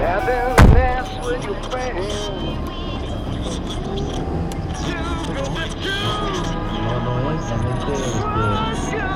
have and dance with your friends. Illinois, and it's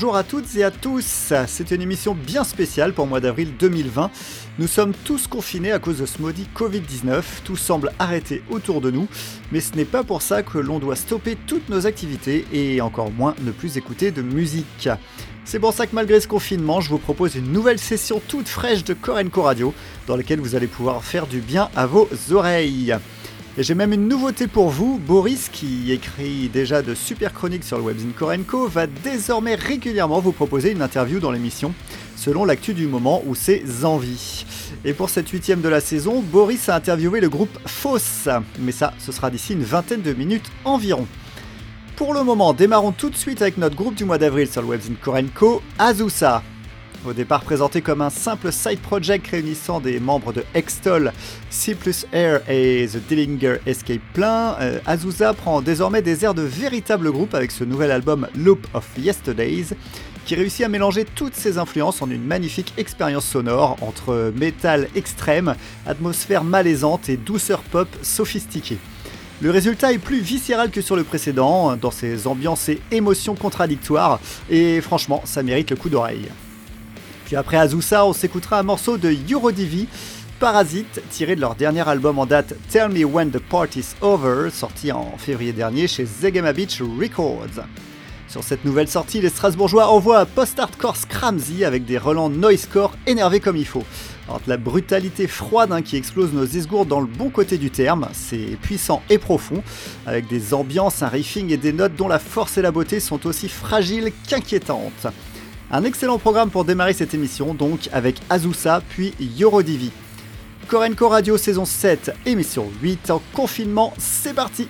Bonjour à toutes et à tous, c'est une émission bien spéciale pour le mois d'avril 2020. Nous sommes tous confinés à cause de ce maudit Covid-19, tout semble arrêter autour de nous, mais ce n'est pas pour ça que l'on doit stopper toutes nos activités et encore moins ne plus écouter de musique. C'est pour ça que malgré ce confinement, je vous propose une nouvelle session toute fraîche de Korenko Radio, dans laquelle vous allez pouvoir faire du bien à vos oreilles. Et j'ai même une nouveauté pour vous. Boris, qui écrit déjà de super chroniques sur le webzine Korenko, va désormais régulièrement vous proposer une interview dans l'émission, selon l'actu du moment ou ses envies. Et pour cette huitième de la saison, Boris a interviewé le groupe Foss. Mais ça, ce sera d'ici une vingtaine de minutes environ. Pour le moment, démarrons tout de suite avec notre groupe du mois d'avril sur le webzine Korenko, Azusa. Au départ présenté comme un simple side project réunissant des membres de Extol, C Air et The Dillinger Escape Plan, euh, Azusa prend désormais des airs de véritable groupe avec ce nouvel album Loop of Yesterdays, qui réussit à mélanger toutes ses influences en une magnifique expérience sonore entre métal extrême, atmosphère malaisante et douceur pop sophistiquée. Le résultat est plus viscéral que sur le précédent, dans ses ambiances et émotions contradictoires, et franchement, ça mérite le coup d'oreille. Puis après Azusa, on s'écoutera un morceau de Eurodivi, Parasite, tiré de leur dernier album en date Tell Me When the Party's Over, sorti en février dernier chez Zegema Beach Records. Sur cette nouvelle sortie, les Strasbourgeois envoient un post-hardcore scramsy avec des relents noisecore énervés comme il faut. Entre la brutalité froide hein, qui explose nos esgourdes dans le bon côté du terme, c'est puissant et profond, avec des ambiances, un riffing et des notes dont la force et la beauté sont aussi fragiles qu'inquiétantes. Un excellent programme pour démarrer cette émission, donc avec Azusa puis Yorodivi. Korenko Radio saison 7, émission 8 en confinement, c'est parti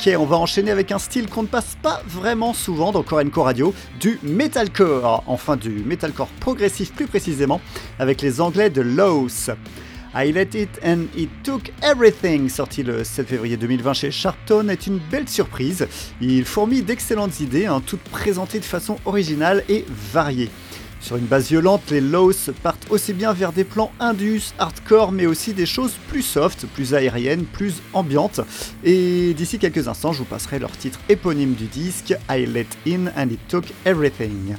Ok, on va enchaîner avec un style qu'on ne passe pas vraiment souvent dans Korenko Radio, du metalcore, enfin du metalcore progressif plus précisément, avec les anglais de Lowe's. I Let It and It Took Everything, sorti le 7 février 2020 chez Sharpton, est une belle surprise. Il fourmille d'excellentes idées, hein, toutes présentées de façon originale et variée. Sur une base violente, les Lows partent aussi bien vers des plans indus, hardcore, mais aussi des choses plus soft, plus aériennes, plus ambiantes. Et d'ici quelques instants, je vous passerai leur titre éponyme du disque, I Let In and It Took Everything.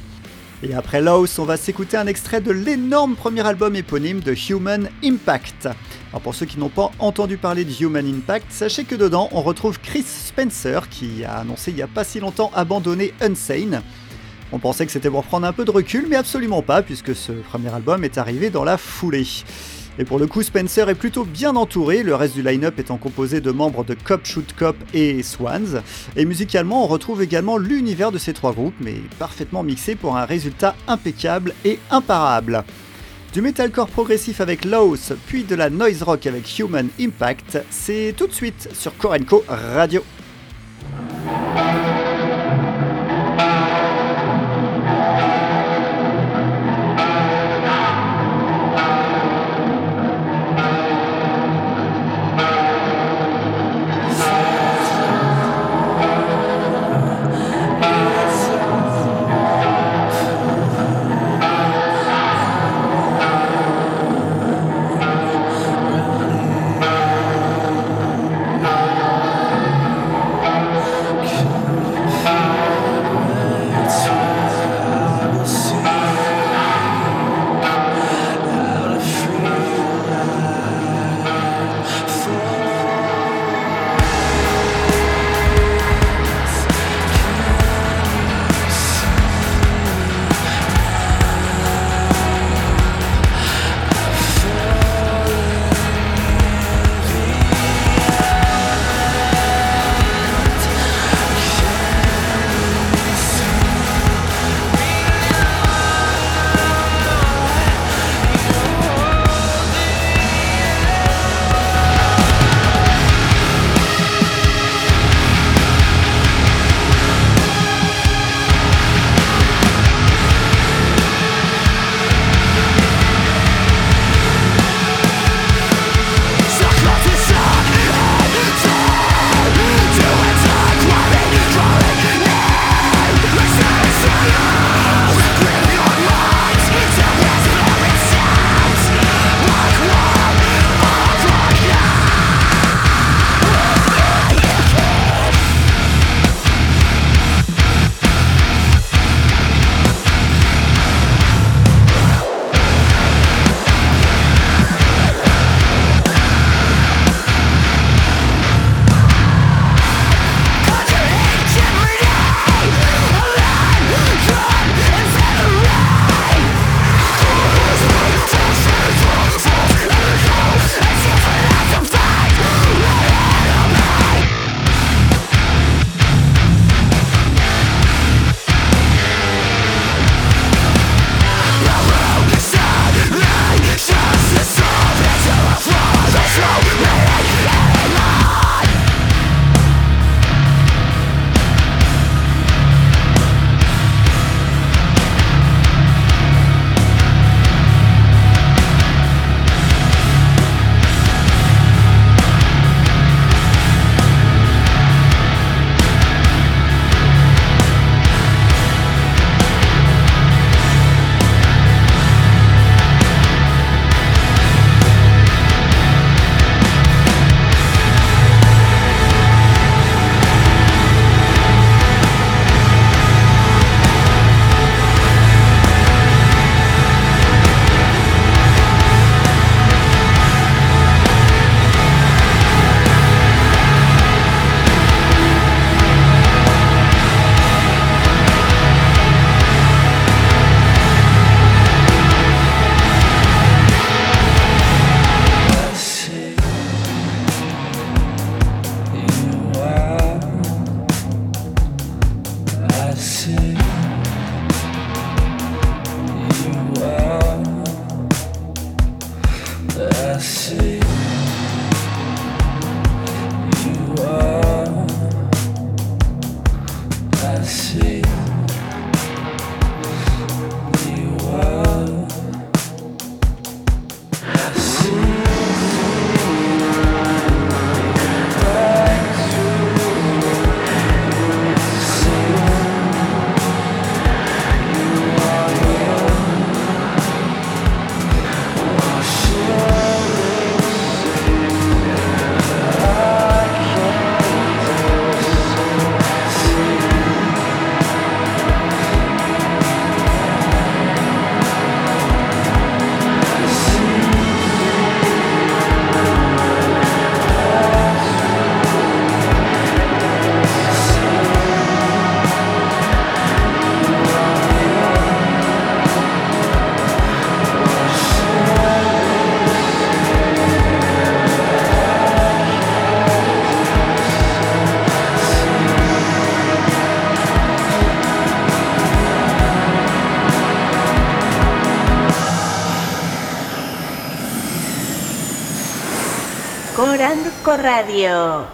Et après Lows, on va s'écouter un extrait de l'énorme premier album éponyme de Human Impact. Alors pour ceux qui n'ont pas entendu parler de Human Impact, sachez que dedans on retrouve Chris Spencer qui a annoncé il n'y a pas si longtemps abandonner Unsane. On pensait que c'était pour prendre un peu de recul, mais absolument pas, puisque ce premier album est arrivé dans la foulée. Et pour le coup, Spencer est plutôt bien entouré, le reste du line-up étant composé de membres de Cop Shoot Cop et Swans. Et musicalement, on retrouve également l'univers de ces trois groupes, mais parfaitement mixé pour un résultat impeccable et imparable. Du metalcore progressif avec Laos, puis de la noise rock avec Human Impact, c'est tout de suite sur Korenko Radio. Radio.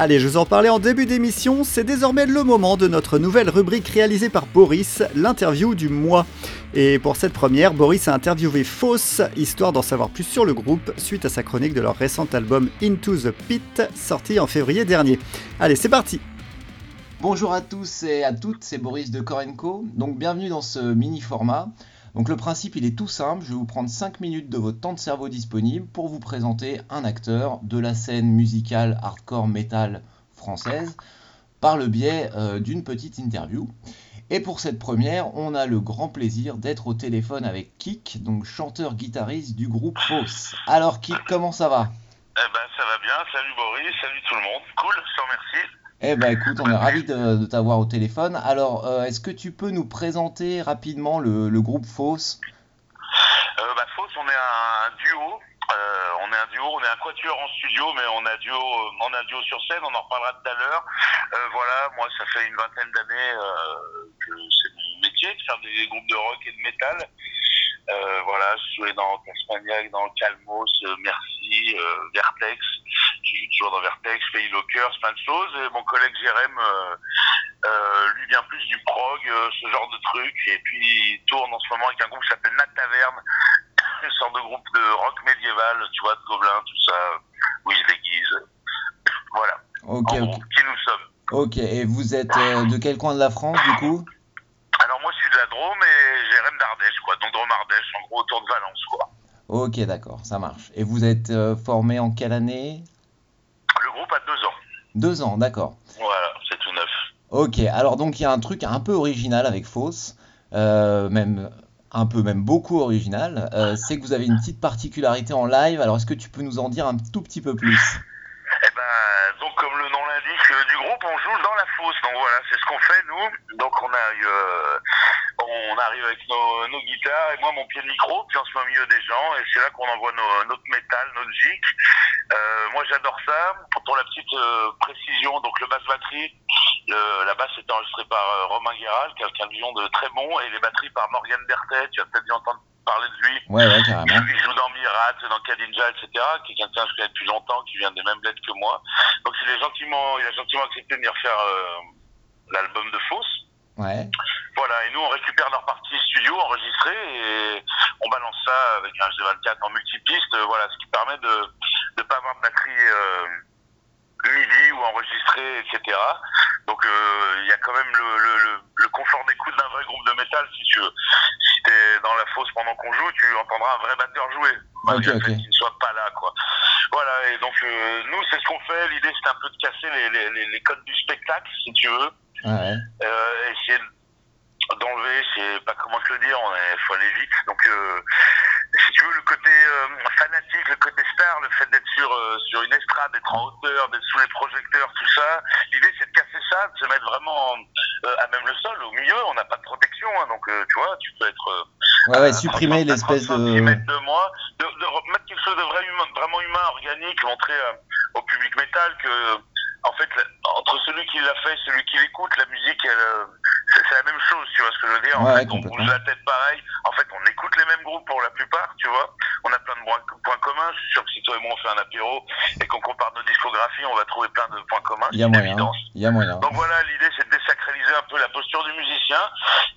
Allez, je vous en parlais en début d'émission, c'est désormais le moment de notre nouvelle rubrique réalisée par Boris, l'interview du mois. Et pour cette première, Boris a interviewé Fausse, histoire d'en savoir plus sur le groupe, suite à sa chronique de leur récent album Into the Pit, sorti en février dernier. Allez, c'est parti Bonjour à tous et à toutes, c'est Boris de Korenko. Donc bienvenue dans ce mini format. Donc le principe il est tout simple, je vais vous prendre 5 minutes de votre temps de cerveau disponible pour vous présenter un acteur de la scène musicale hardcore metal française par le biais euh, d'une petite interview. Et pour cette première, on a le grand plaisir d'être au téléphone avec Kik, donc chanteur-guitariste du groupe Fausse. Alors Kik, comment ça va? Eh ben ça va bien, salut Boris, salut tout le monde, cool, je te remercie. Eh ben écoute, on est ravis de, de t'avoir au téléphone. Alors, euh, est-ce que tu peux nous présenter rapidement le, le groupe Fausse? Euh, bah, Fausse, on est un duo. Euh, on est un duo, on est un quatuor en studio, mais on a duo, euh, on a duo sur scène. On en reparlera tout à l'heure. Euh, voilà, moi, ça fait une vingtaine d'années euh, que c'est mon métier de faire des groupes de rock et de métal. Euh, voilà, je jouais dans Tasmaniac, dans Calmos, euh, Merci, euh, Vertex. Je joue toujours dans Vertex, Pays Lockers, plein de choses. Et mon collègue Jérém, euh, euh, lui vient plus du prog, euh, ce genre de truc. Et puis il tourne en ce moment avec un groupe qui s'appelle Nat Taverne, une sorte de groupe de rock médiéval, tu vois, de gobelins, tout ça, où ils se déguisent. Voilà. Ok, en qui nous sommes. Ok, et vous êtes de quel coin de la France du coup? Alors moi je suis de la Drôme et Jérém d'Ardèche, quoi. Donc Drôme-Ardèche, en gros autour de Valence, quoi. Ok, d'accord, ça marche. Et vous êtes euh, formé en quelle année? Le groupe a deux ans. Deux ans, d'accord. Voilà, c'est tout neuf. Ok, alors donc il y a un truc un peu original avec Fausse, euh, même un peu, même beaucoup original, euh, c'est que vous avez une petite particularité en live, alors est-ce que tu peux nous en dire un tout petit peu plus? Comme le nom l'indique euh, du groupe, on joue dans la fosse. Donc voilà, c'est ce qu'on fait nous. Donc on a eu, euh, on arrive avec nos, nos guitares et moi mon pied de micro, puis on se met au milieu des gens et c'est là qu'on envoie nos, notre métal, notre gic. Euh, moi j'adore ça. Pour la petite euh, précision, donc le basse batterie, le- la basse est enregistrée par euh, Romain Guéral, quelqu'un de très bon, et les batteries par Morgan Bertet. Tu as peut-être dû entendre parler de lui. Ouais, ouais, carrément. Il joue dans Mirat, dans Kadinja, etc. Qui est quelqu'un que je connais depuis longtemps, qui vient des mêmes lettres que moi. Donc il, est gentiment, il a gentiment accepté de venir faire l'album de Fausse. Ouais, Voilà, et nous on récupère leur partie studio enregistrée et on balance ça avec un HD24 en multipiste, euh, voilà, ce qui permet de ne pas avoir de batterie euh, MIDI ou enregistrée, etc. Donc euh, il y a quand même le, le, le, le confort d'écoute d'un vrai groupe de métal si tu veux. Si t'es dans la fosse pendant qu'on joue, tu entendras un vrai batteur jouer, malgré Ok, le fait ok. qu'il ne soit pas là, quoi. Voilà, et donc euh, nous c'est ce qu'on fait. L'idée c'était un peu de casser les, les, les, les codes du spectacle, si tu veux ouais, euh, essayer d'enlever, c'est pas comment te le dire, est, faut aller vite. Donc, euh, si tu veux, le côté euh, fanatique, le côté star, le fait d'être sur, euh, sur une estrade, d'être en hauteur, d'être sous les projecteurs, tout ça, l'idée c'est de casser ça, de se mettre vraiment à même le sol, au milieu, on n'a pas de protection, hein, donc tu vois, tu peux être ouais, ouais, supprimer 30, à l'espèce 35 de... de moi, de, de remettre quelque chose de vrai humain, vraiment humain, organique, montrer au public métal que, en fait, entre celui qui l'a fait et celui qui l'écoute, la musique, elle, euh, c'est c'est la même chose, tu vois ce que je veux dire? En Ouais, fait, on bouge la tête pareil. En fait, on écoute les mêmes groupes pour la plupart, tu vois. On a plein de points communs. Je suis sûr que si toi et moi on fait un apéro et qu'on compare nos discographies, on va trouver plein de points communs. Il y a moyen, évident. il y a moyen. Donc voilà, l'idée c'est de désacraliser un peu la posture du musicien.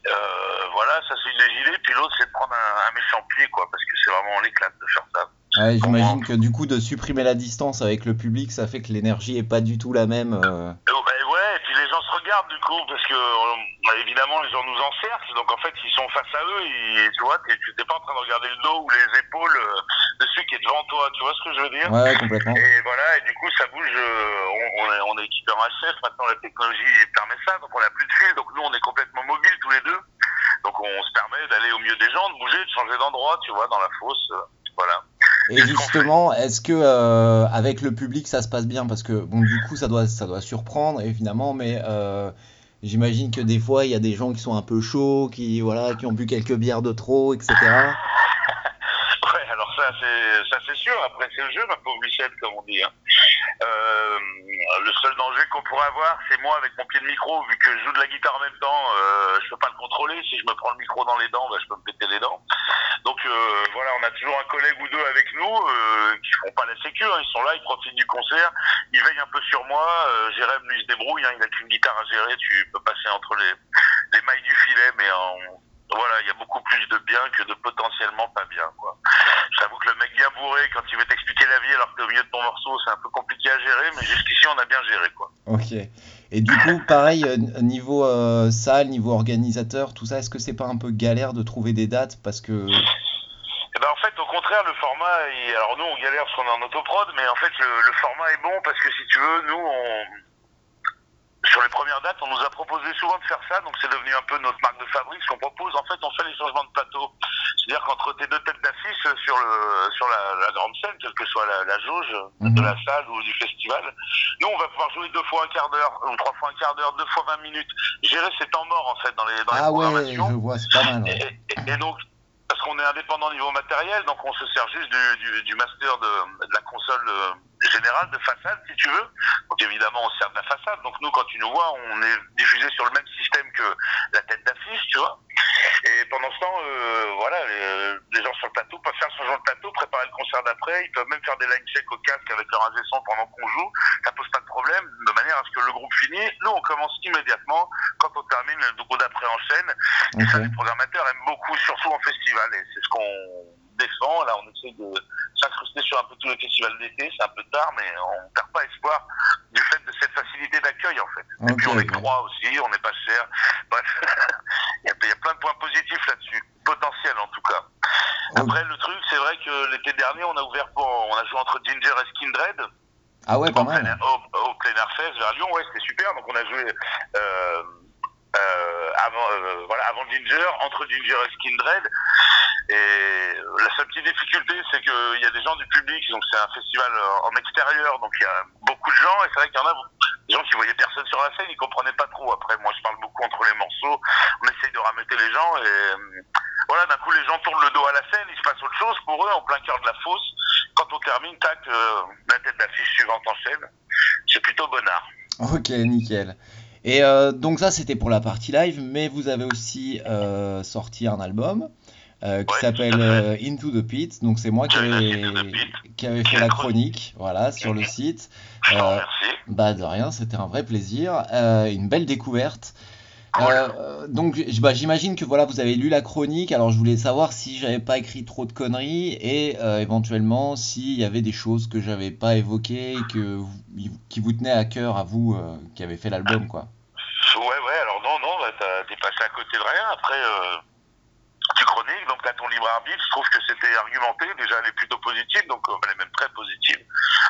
Euh, voilà, ça c'est une des idées. Puis l'autre c'est de prendre un, un méchant pied, quoi, parce que c'est vraiment l'éclate de faire ça. Ouais, j'imagine que du coup, de supprimer la distance avec le public, ça fait que l'énergie est pas du tout la même. euh. Et ouais, ouais, et puis les gens se regardent du coup, parce que euh, évidemment les gens nous encerclent, donc en fait ils sont face à eux, et tu vois, t'es- tu n'es pas en train de regarder le dos ou les épaules euh, de celui qui est devant toi, tu vois ce que je veux dire? Ouais, ouais, complètement. Et voilà, et du coup ça bouge, euh, on, on est, on est équipé en HF, maintenant la technologie permet ça, donc on n'a plus de fil, donc nous on est complètement mobiles tous les deux, donc on se permet d'aller au milieu des gens, de bouger, de changer d'endroit, tu vois, dans la fosse, euh, voilà. Et justement, est-ce que euh, avec le public ça se passe bien? Parce que bon, du coup, ça doit, ça doit surprendre évidemment, mais euh, j'imagine que des fois il y a des gens qui sont un peu chauds, qui voilà, qui ont bu quelques bières de trop, etc. C'est sûr. Après c'est le jeu, ma pauvre Lucette, comme on dit. Hein. Euh, le seul danger qu'on pourrait avoir, c'est moi avec mon pied de micro, vu que je joue de la guitare en même temps, euh, je peux pas le contrôler. Si je me prends le micro dans les dents, bah, je peux me péter les dents. Donc euh, voilà, on a toujours un collègue ou deux avec nous euh, qui font pas la sécu. hein. Ils sont là, ils profitent du concert, ils veillent un peu sur moi. Jérém, lui, se débrouille. Hein. Il a qu'une guitare à gérer. Tu peux passer entre les, les mailles du filet, mais en- voilà, il y a beaucoup plus de bien que de potentiellement pas bien. Quoi. J'avoue que le mec bien bourré, quand il veut t'expliquer la vie alors que t'es au milieu de ton morceau, c'est un peu compliqué à gérer, mais jusqu'ici on a bien géré. quoi. Ok. Et du coup, pareil, euh, niveau euh, salle, niveau organisateur, tout ça, est-ce que c'est pas un peu galère de trouver des dates? Parce que Eh ben en fait, au contraire, le format, est- alors nous on galère parce qu'on est en autoprod, mais en fait le, le format est bon parce que si tu veux, nous on sur les premières dates, on nous a proposé souvent de faire ça, donc c'est devenu un peu notre marque de fabrique. Ce qu'on propose, en fait, on fait les changements de plateau. C'est-à-dire qu'entre tes deux têtes d'affiche sur le sur la, la grande scène, quelle que soit la, la jauge Mhm. de la salle ou du festival, nous on va pouvoir jouer deux fois un quart d'heure, ou trois fois un quart d'heure, deux fois 20 minutes. Gérer ces temps morts en fait dans les dans Ah les ouais, programmations. je vois, c'est pas mal. ouais. Et, et- et donc, parce qu'on est indépendant niveau matériel, donc on se sert juste du, du, du master de, de la console euh, générale de façade, si tu veux. Donc évidemment, on se sert de la façade. Donc nous, quand tu nous vois, on est diffusé sur le même système que la tête d'affiche, tu vois. Et pendant ce temps, euh, voilà, les, les gens sur le plateau peuvent faire ce genre de plateau, préparer le concert d'après. Ils peuvent même faire des line checks au casque avec leur ingé son pendant qu'on joue. Ça pose pas de problème, de manière à ce que le groupe finit. Nous, on commence immédiatement quand on termine le groupe d'après en chaîne. Et ça, les programmateurs aiment beaucoup, surtout en festival. Et c'est ce qu'on défend. Là, on essaie de s'incruster sur un peu tous les festivals d'été. C'est un peu tard, mais on perd pas espoir du fait de cette facilité d'accueil, en fait. Et puis, on est trois aussi, on n'est pas cher. Bref, il y, a, plein de points positifs là-dessus. Potentiel, en tout cas. Après, le truc, c'est vrai que l'été dernier, on a ouvert pour, on a joué entre Ginger et Skindred Ah ouais, pas au, plein mal. air, au, au plein air fest vers Lyon, ouais, c'était super. Donc on a joué euh, euh, avant, euh, voilà, avant Ginger, entre Ginger et Skindred. Et la seule petite difficulté, c'est qu'il y a des gens du public, donc c'est un festival euh, en extérieur, donc il y a beaucoup de gens, et c'est vrai qu'il y en a des gens qui voyaient personne sur la scène, ils comprenaient pas trop. Après, moi je parle beaucoup entre les morceaux, on essaye de rameuter les gens, et voilà, d'un coup les gens tournent le dos à la scène, il se passe autre chose pour eux, en plein cœur de la fosse. Quand on termine, tac, la tête d'affiche suivante enchaîne. C'est plutôt bonnard. Ok, nickel. Et euh, donc ça, c'était pour la partie live, mais vous avez aussi euh, sorti un album euh, qui s'appelle euh, Into the Pit. Donc c'est moi qui avais, qui avais fait la chronique, voilà, sur le site. Euh. Bah de rien, c'était un vrai plaisir, Euh, une belle découverte. Cool. Euh, donc bah, j'imagine que voilà vous avez lu la chronique, alors je voulais savoir si j'avais pas écrit trop de conneries et euh, éventuellement s'il y avait des choses que j'avais pas évoquées et que vous- qui vous tenaient à cœur à vous euh, qui avez fait l'album quoi. Ouais, ouais, alors non, non, bah, t'as- t'es passé à côté de rien. Après, donc t'as ton libre arbitre. Je trouve que c'était argumenté. Déjà, elle est plutôt positive, donc euh, elle est même très positive.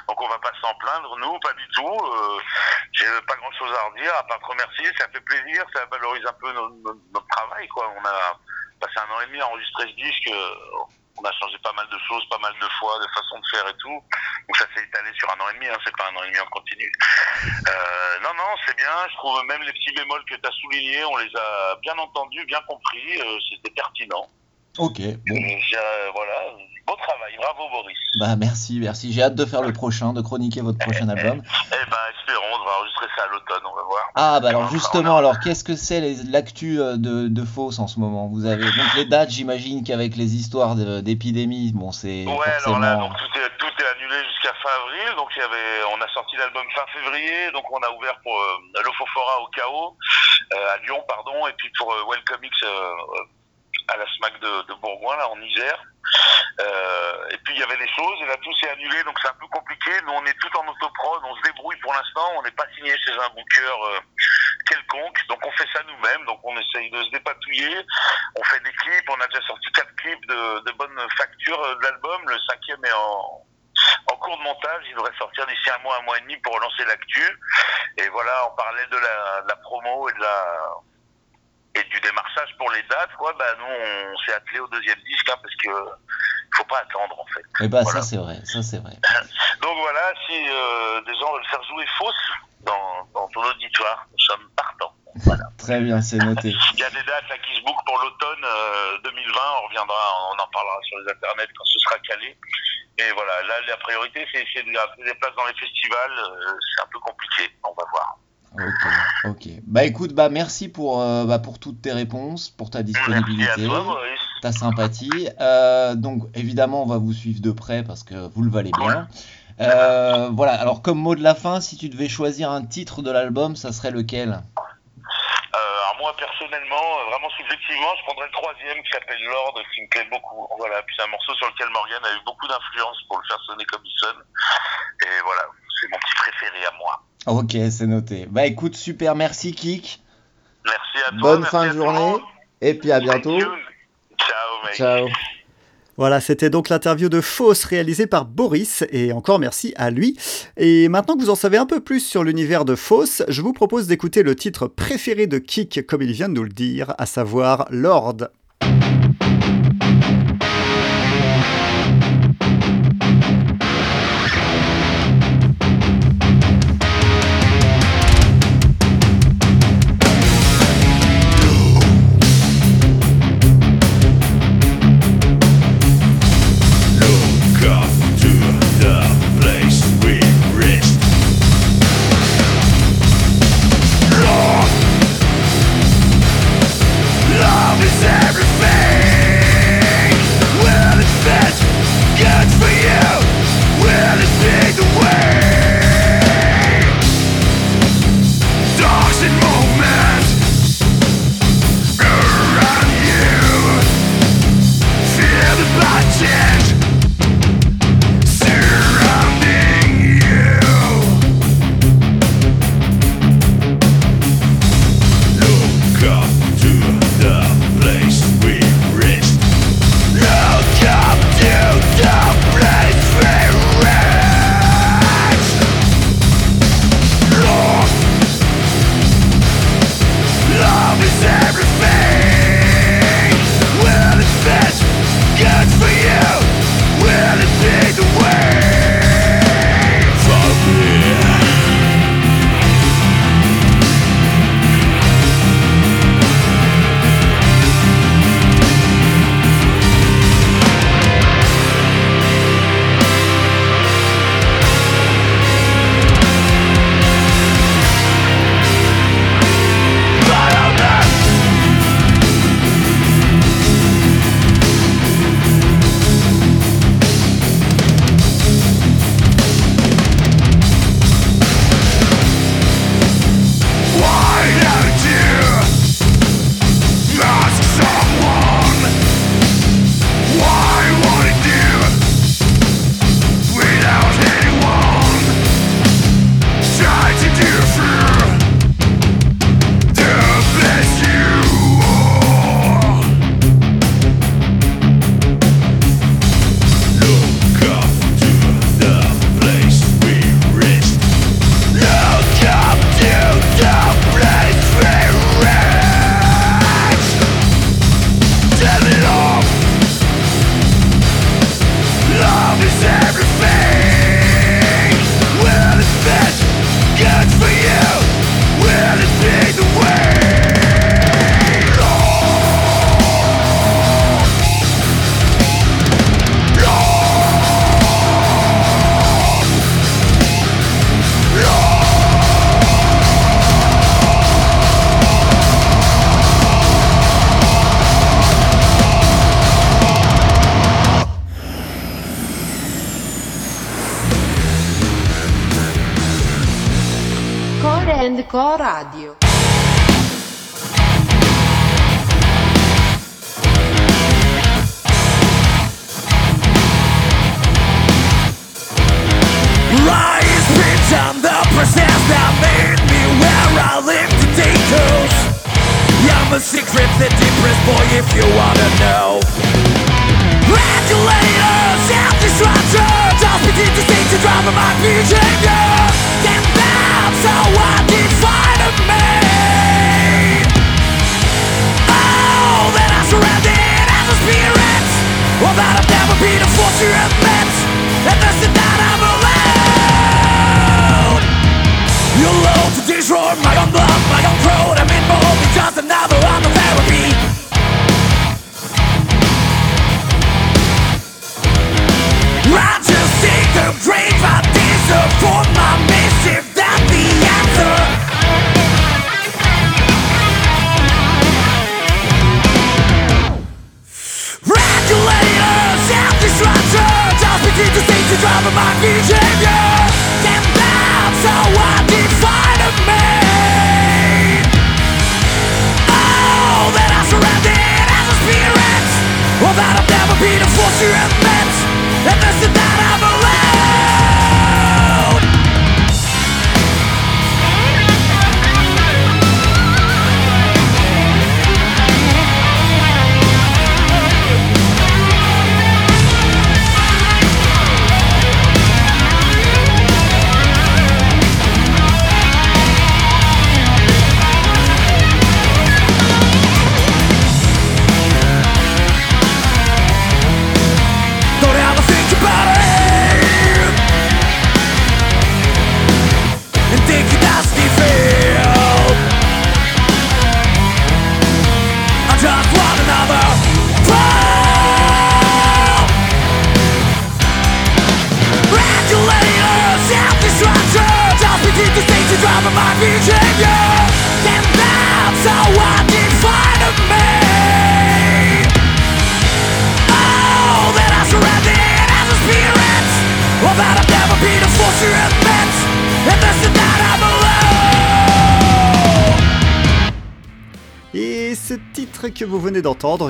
Donc on va pas s'en plaindre, nous, pas du tout. Euh, J'ai pas grand chose à redire, à part te remercier. Ça fait plaisir, ça valorise un peu no- no- notre travail, quoi. On a passé un an et demi à enregistrer ce disque. euh, on a changé pas mal de choses, pas mal de fois, de façon de faire et tout. Donc ça s'est étalé sur un an et demi, hein, c'est pas un an et demi en continu. Non, non, c'est bien. Je trouve même les petits bémols que tu as soulignés, on les a bien entendus, bien compris. C'était pertinent. Ok, bon, Euh, voilà, beau travail. Bravo, Boris. bah merci, merci. J'ai hâte de faire le prochain, de chroniquer votre prochain album. Eh ben, espérons, on va enregistrer ça à l'automne, on va voir. Ah bah alors justement, alors qu'est-ce que c'est l'actu euh, de, de Fausse en ce moment? Vous avez donc les dates, j'imagine qu'avec les histoires d'épidémie, bon c'est Ouais, alors là, donc tout est, tout est annulé jusqu'à fin avril. Donc il y avait, on a sorti l'album fin février. Donc on a ouvert pour euh, l'Ofofora au chaos euh, à Lyon, pardon, et puis pour euh, Welcome X à la SMAC de, Bourgoin, là en Isère. Euh, et puis il y avait des choses, et là tout s'est annulé, donc c'est un peu compliqué. Nous on est tout en autoprod, on se débrouille pour l'instant, on n'est pas signé chez un booker euh, quelconque, donc on fait ça nous-mêmes, donc on essaye de se dépatouiller. On fait des clips, on a déjà sorti quatre clips de, de bonne facture euh, de l'album, le cinquième est en, en cours de montage, il devrait sortir d'ici un mois, un mois et demi pour relancer l'actu. Et voilà, de la, de la promo et de la et du démarchage pour les dates, quoi, bah nous on s'est attelé au deuxième disque hein, parce que faut pas attendre en fait. Eh bah Voilà. ça c'est vrai, ça c'est vrai. Donc voilà, si euh, des gens veulent faire jouer fausse dans, dans ton auditoire, nous sommes partants. Voilà. Très bien, c'est noté. Il y a des dates là qui se bookent pour l'automne euh, 2020, on reviendra, on en parlera sur les internets quand ce sera calé. Et voilà, là, la priorité, c'est essayer de garder des places dans les festivals. Euh, c'est un peu compliqué, on va voir. Ok, ok. Bah écoute, bah merci pour, euh, bah, pour toutes tes réponses, pour ta disponibilité, toi, ta sympathie. Euh, donc évidemment, on va vous suivre de près parce que vous le valez bien. Euh, voilà, alors comme mot de la fin, si tu devais choisir un titre de l'album, ça serait lequel? Euh, alors moi personnellement, euh, vraiment subjectivement, je prendrais le troisième qui s'appelle Lord, qui me plaît beaucoup. Voilà, puis c'est un morceau sur lequel Morgan a eu beaucoup d'influence pour le faire sonner comme il sonne. Et voilà, c'est mon petit préféré à moi. Ok, c'est noté. Bah écoute, super, merci Kik. Merci à toi. Bonne merci fin de journée et puis à bientôt. Ciao mec. Ciao. Voilà, c'était donc l'interview de Fausse réalisée par Boris, et encore merci à lui. Et maintenant que vous en savez un peu plus sur l'univers de Fausse, je vous propose d'écouter le titre préféré de Kik, comme il vient de nous le dire, à savoir Lord.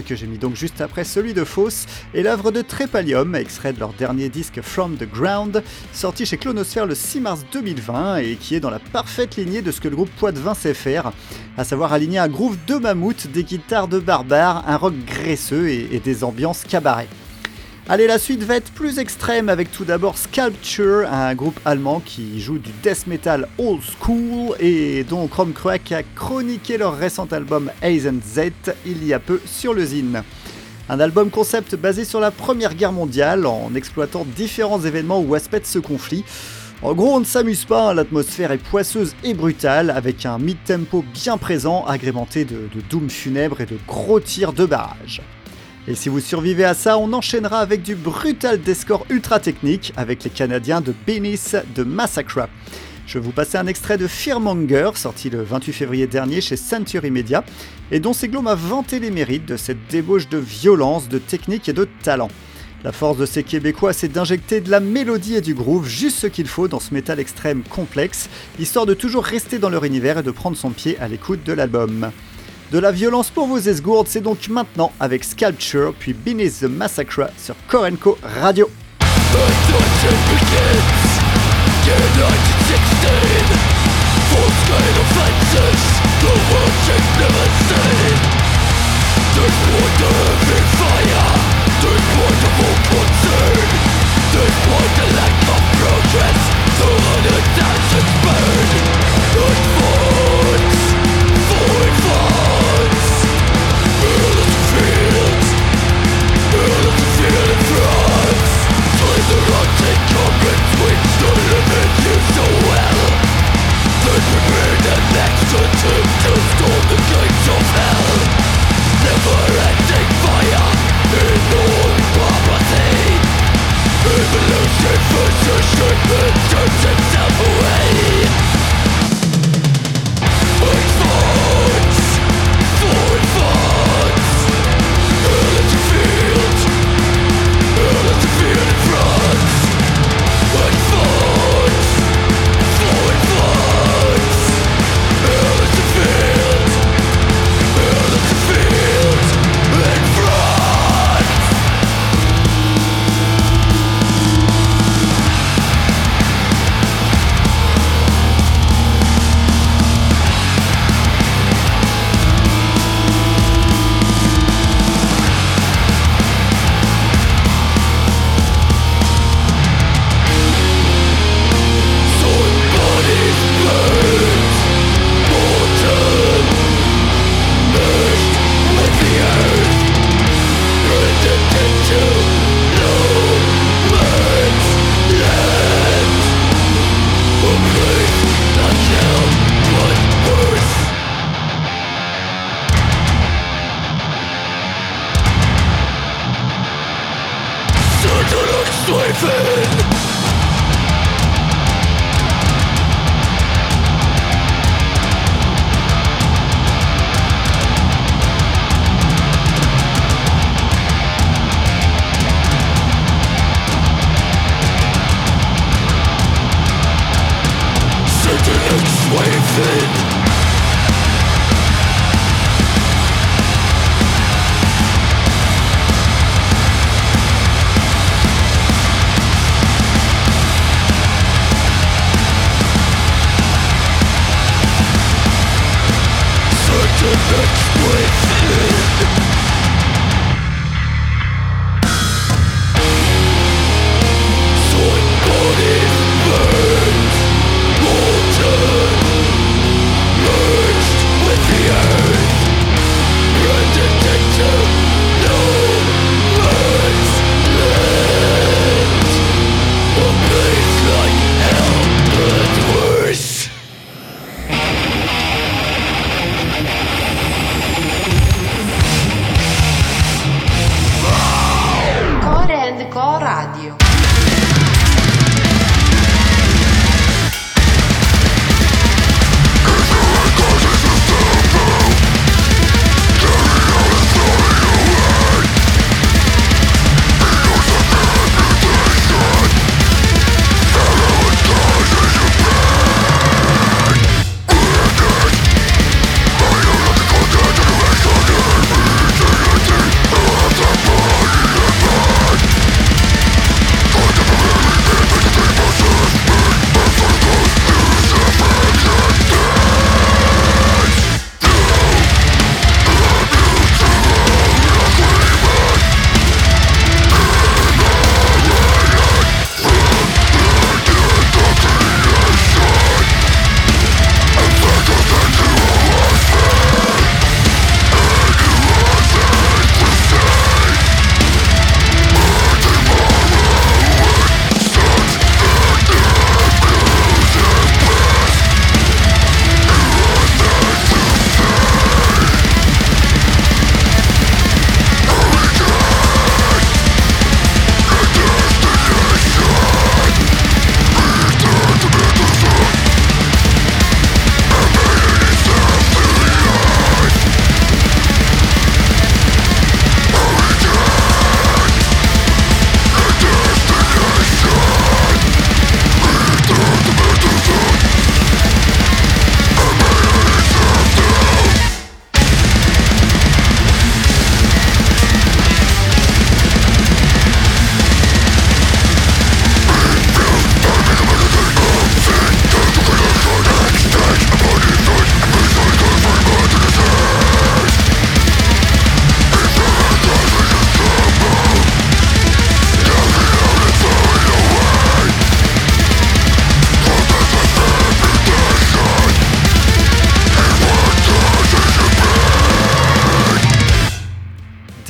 Que j'ai mis donc juste après celui de Fausse, est l'œuvre de Trépalium, extrait de leur dernier disque From the Ground, sorti chez Clonosphère le 6 mars 2020 et qui est dans la parfaite lignée de ce que le groupe Poitvin sait faire, à savoir aligner un groove de mammouth, des guitares de barbare, un rock graisseux et, et des ambiances cabaret. Allez, la suite va être plus extrême avec tout d'abord Sculpture, un groupe allemand qui joue du death metal old school et dont Chrome Crack a chroniqué leur récent album Z il y a peu sur le Zine. Un album concept basé sur la Première Guerre mondiale en exploitant différents événements ou aspects de ce conflit. En gros, on ne s'amuse pas, hein, l'atmosphère est poisseuse et brutale, avec un mid-tempo bien présent, agrémenté de, de doom funèbre et de gros tirs de barrage. Et si vous survivez à ça, on enchaînera avec du brutal deathcore ultra technique avec les Canadiens de Benis de Massacra. Je vais vous passer un extrait de Fearmonger, sorti le 28 février dernier chez Century Media, et dont Seglo m'a vanté les mérites de cette débauche de violence, de technique et de talent. La force de ces Québécois, c'est d'injecter de la mélodie et du groove, juste ce qu'il faut dans ce métal extrême complexe, histoire de toujours rester dans leur univers et de prendre son pied à l'écoute de l'album. De la violence pour vos esgourdes, c'est donc maintenant avec Sculpture puis Beneath the Massacre sur Korenko Radio. prepared an exorcism to storm the gates of hell Never-ending fire in all prophecy Evolution, physician, and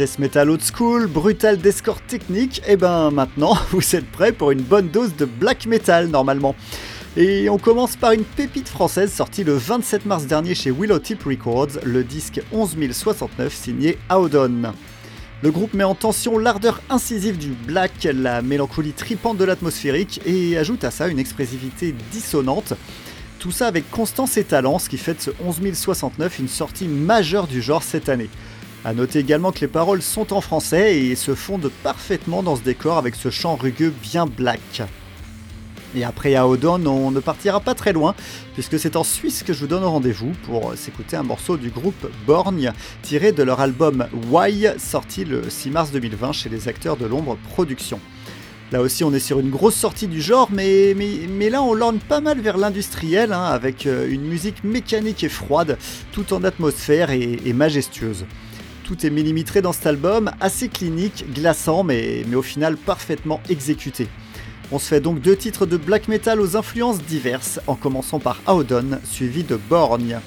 Death Metal Old School, brutal d'escorte technique, et ben maintenant vous êtes prêts pour une bonne dose de black metal normalement. Et on commence par une pépite française sortie le 27 mars dernier chez Willow Tip Records, le disque 11069 signé Audon. Le groupe met en tension l'ardeur incisive du black, la mélancolie tripante de l'atmosphérique et ajoute à ça une expressivité dissonante. Tout ça avec constance et talent, ce qui fait de ce 11069 une sortie majeure du genre cette année. A noter également que les paroles sont en français et se fondent parfaitement dans ce décor avec ce chant rugueux bien black. Et après Aodon, on ne partira pas très loin, puisque c'est en Suisse que je vous donne rendez-vous pour s'écouter un morceau du groupe Borgne, tiré de leur album Why, sorti le 6 mars 2020 chez les acteurs de l'ombre Productions. Là aussi, on est sur une grosse sortie du genre, mais, là, on lorne pas mal vers l'industriel, hein, avec euh, une musique mécanique et froide, tout en atmosphère et majestueuse. Tout est millimétré dans cet album, assez clinique, glaçant, mais, au final parfaitement exécuté. On se fait donc deux titres de black metal aux influences diverses, en commençant par Audon, suivi de Borgne.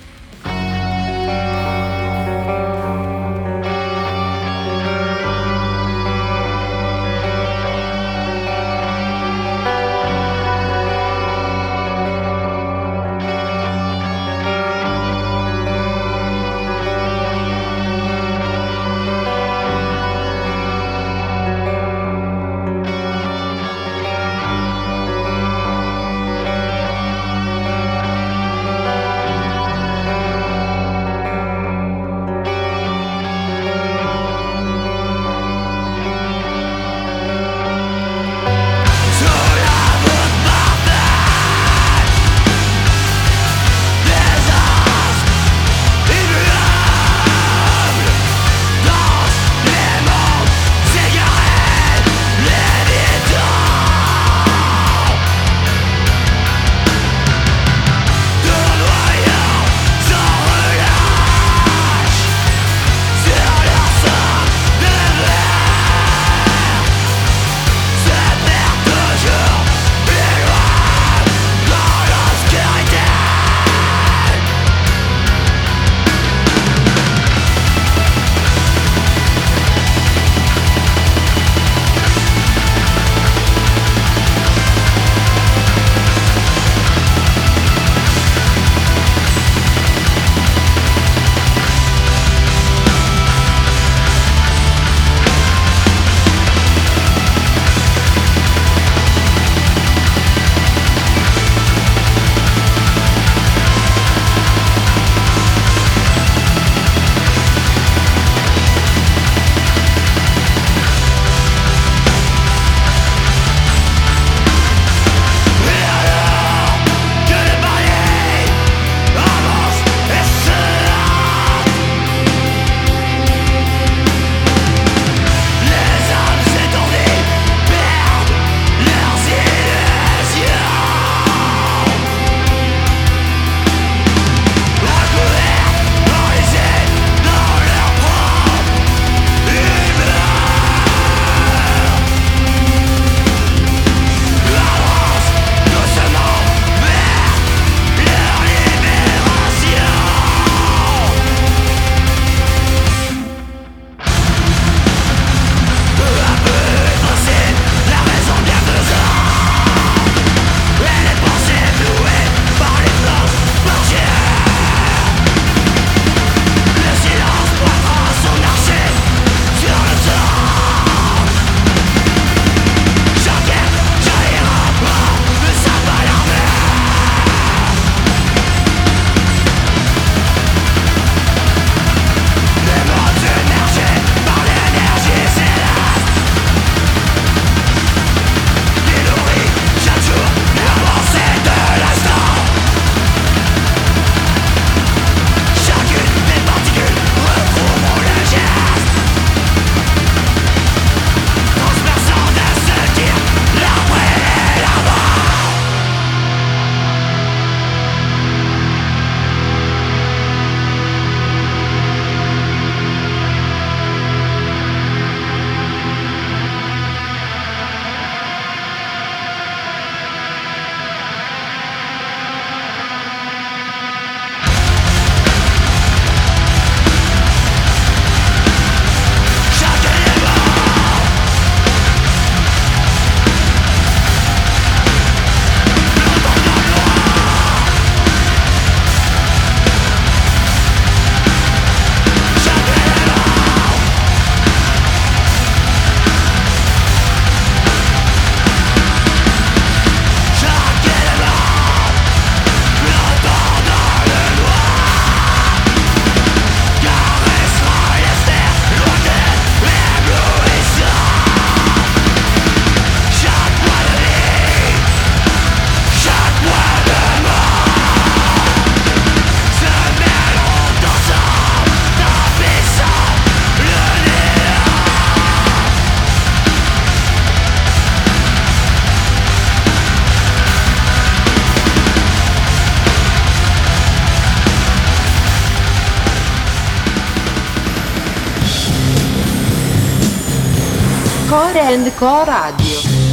And Co Radio.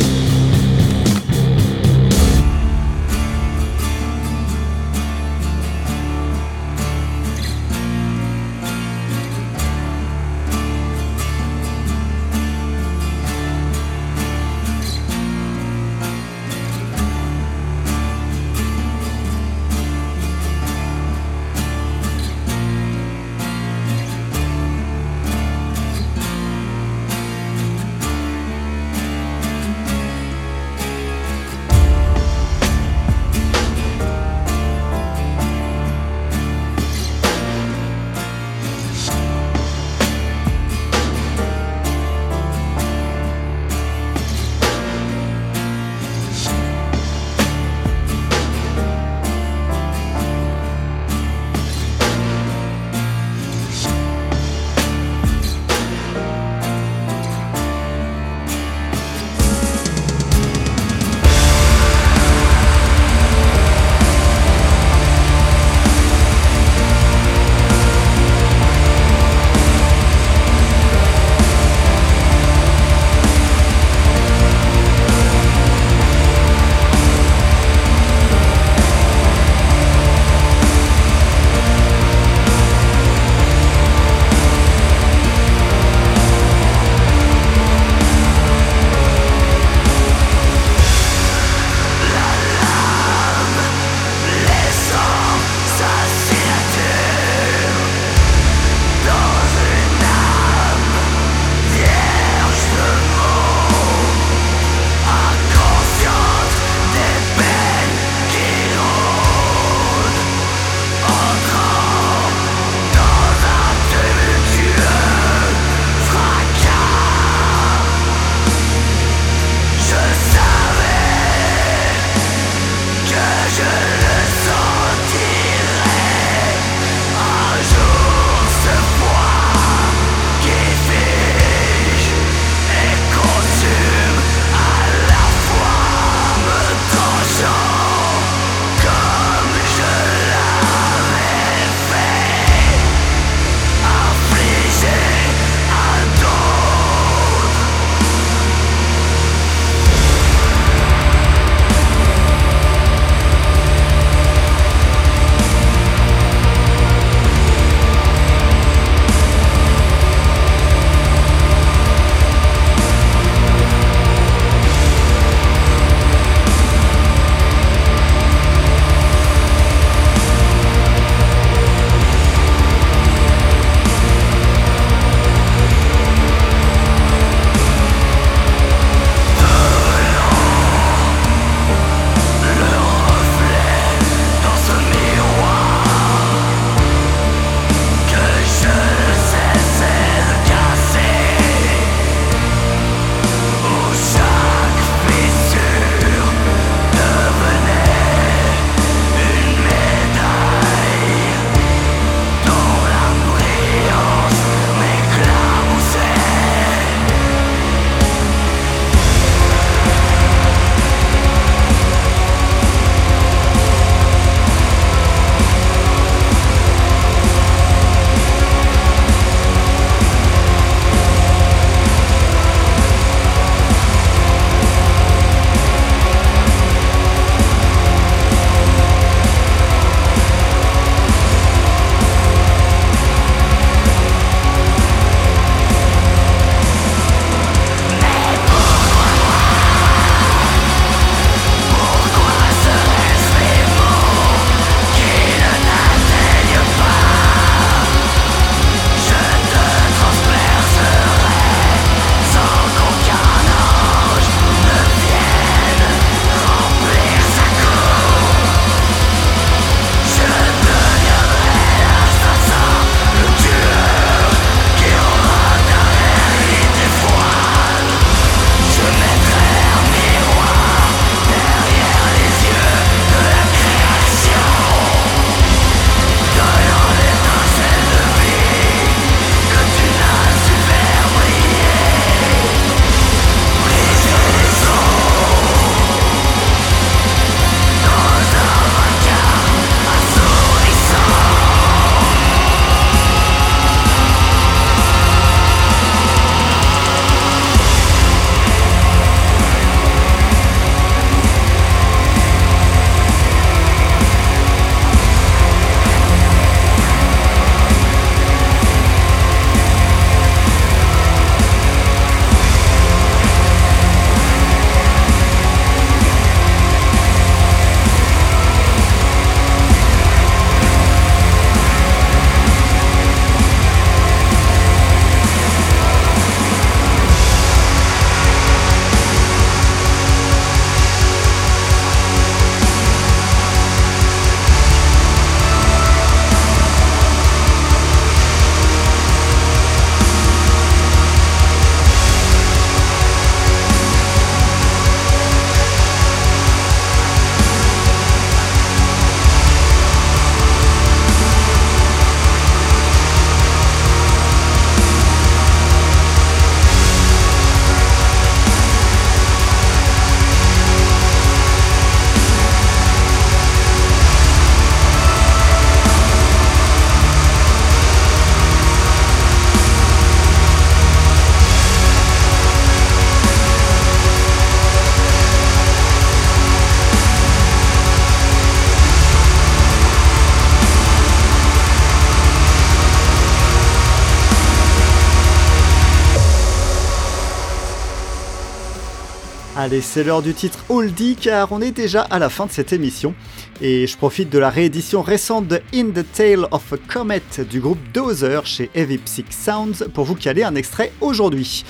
Allez, c'est l'heure du titre oldie car on est déjà à la fin de cette émission. Et je profite de la réédition récente de In the Tale of a Comet du groupe Dozer chez Heavy Psych Sounds pour vous caler un extrait aujourd'hui.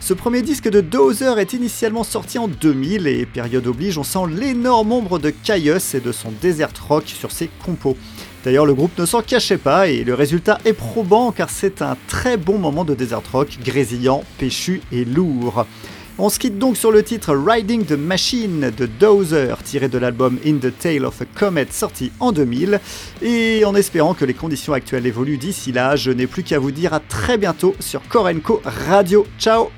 Ce premier disque de Dozer est initialement sorti en 2000 et période oblige, on sent l'énorme ombre de Caius et de son desert rock sur ses compos. D'ailleurs, le groupe ne s'en cachait pas et le résultat est probant car c'est un très bon moment de desert rock, grésillant, péchu et lourd. On se quitte donc sur le titre Riding the Machine de Dozer, tiré de l'album In the Tale of a Comet sorti en 2000. Et en espérant que les conditions actuelles évoluent d'ici là, je n'ai plus qu'à vous dire à très bientôt sur Korenko Radio. Ciao